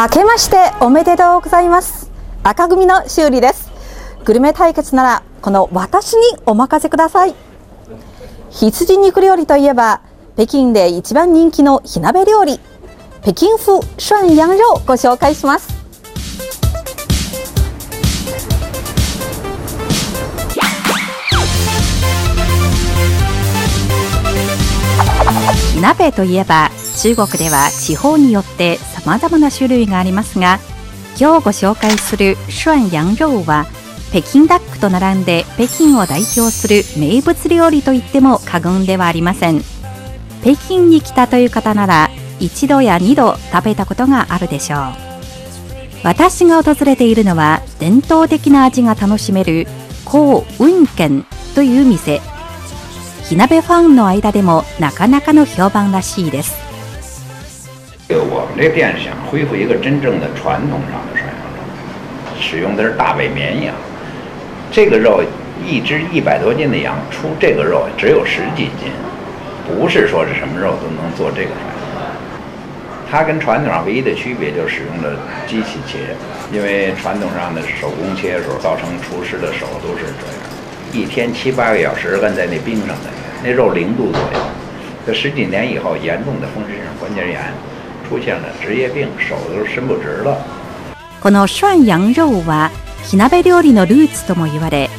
明けましておめでとうございます。赤組の修理です。グルメ対決ならこの私にお任せください。羊肉料理といえば北京で一番人気の火鍋料理北京風涮羊肉をご紹介します。鍋といえば中国では地方によって様々な種類がありますが今日ご紹介する涮羊肉は北京ダックと並んで北京を代表する名物料理と言っても過言ではありません。北京に来たという方なら一度や二度食べたことがあるでしょう。私が訪れているのは伝統的な味が楽しめる高雲軒という店。火鍋ファンの間でもなかなかの評判らしいです。我们这店想恢复一个真正的传统上的涮羊肉，使用的是大尾绵羊。这个肉一只一百多斤的羊出这个肉只有十几斤，不是说是什么肉都能做这个涮羊肉。它跟传统上唯一的区别就是使用了机器切，因为传统上的手工切的时候，造成厨师的手都是这样，一天七八个小时摁在那冰上的，那肉零度左右。这十几年以后，严重的风湿性关节炎出现了职业病，手都伸不直了。この涮羊肉は火鍋料理のルーツとも言われ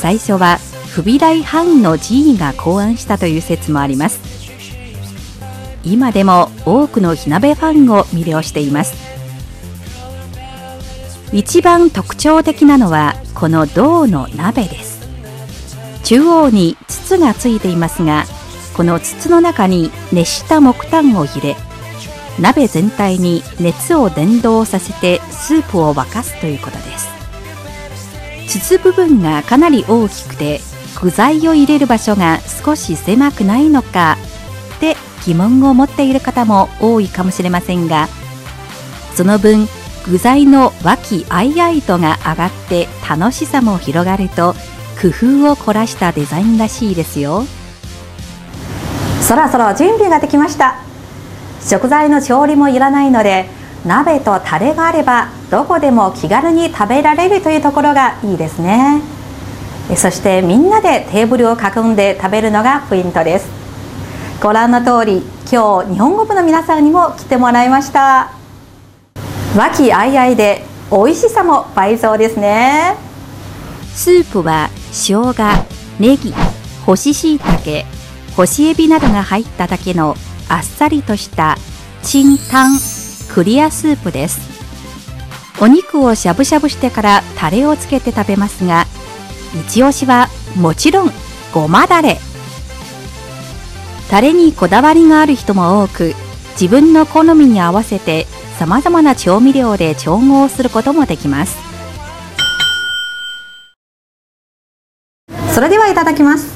最初は不備来藩の寺医が考案したという説もあります。今でも多くの火鍋ファンを魅了しています。一番特徴的なのはこの銅の鍋です。中央に筒がついていますがこの筒の中に熱した木炭を入れ鍋全体に熱を伝導させてスープを沸かすということです。筒部分がかなり大きくて具材を入れる場所が少し狭くないのかって疑問を持っている方も多いかもしれませんがその分具材の和気あいあいとが上がって楽しさも広がると工夫を凝らしたデザインらしいですよ。そろそろ準備ができました。食材の調理もいらないので鍋とタレがあればどこでも気軽に食べられるというところがいいですね。そしてみんなでテーブルを囲んで食べるのがポイントです。ご覧の通り今日日本語部の皆さんにも来てもらいました。和気あいあいで美味しさも倍増ですね。スープは生姜、ネギ、干し椎茸、干しエビなどが入っただけのあっさりとしたチンタンクリアスープです。お肉をしゃぶしゃぶしてからタレをつけて食べますが一押しはもちろんごまだれ。タレにこだわりがある人も多く自分の好みに合わせてさまざまな調味料で調合することもできます。それではいただきます。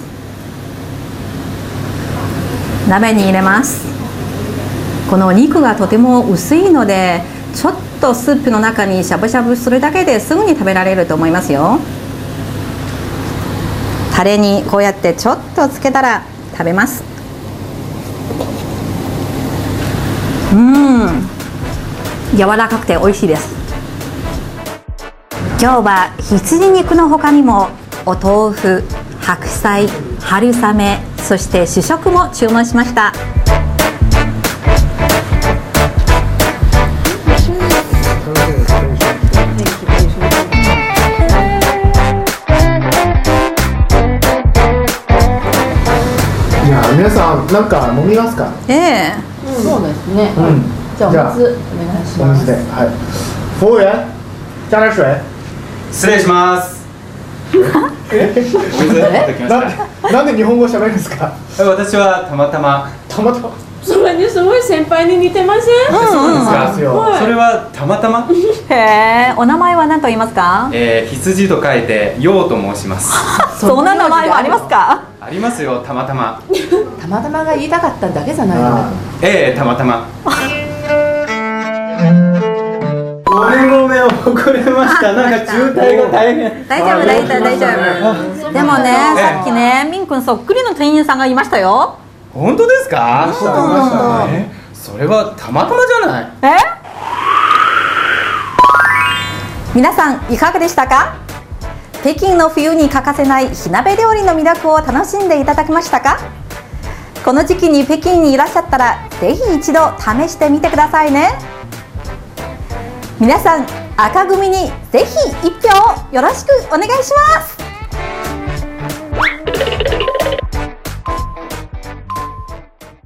鍋に入れます。この肉がとても薄いのでちょっとスープの中にしゃぶしゃぶするだけですぐに食べられると思いますよ。タレにこうやってちょっとつけたら食べます。うん。柔らかくて美味しいです。今日は羊肉の他にもお豆腐白菜春雨そして主食も注文しました。じゃあ皆さんなんか飲みますか？ええ。そうですね。うん。じゃあじゃあお水お願いしおます。水で。はい。服務員加点水失礼します。なんで日本語喋るんですか？た。私はたまたま。たまたま？それにすごい先輩に似てません？そうですなんですよはいそれはたまたま？へえお名前は何と言いますか？えー、羊と書いて陽と申します。そんな名前もありますか？ありますよ、たまたま。たまたまが言いたかっただけじゃないあの。ええたまたま。で遅れました。なんか渋滞が大変。大丈夫大丈夫大丈夫。でもねさっきねみんくんそっくりの店員さんがいましたよ。本当ですか？それはたまたまじゃない？え？皆さんいかがでしたか？北京の冬に欠かせない火鍋料理の魅力を楽しんでいただけましたか？この時期に北京にいらっしゃったらぜひ一度試してみてくださいね。皆さん赤組にぜひ1票よろしくお願いします。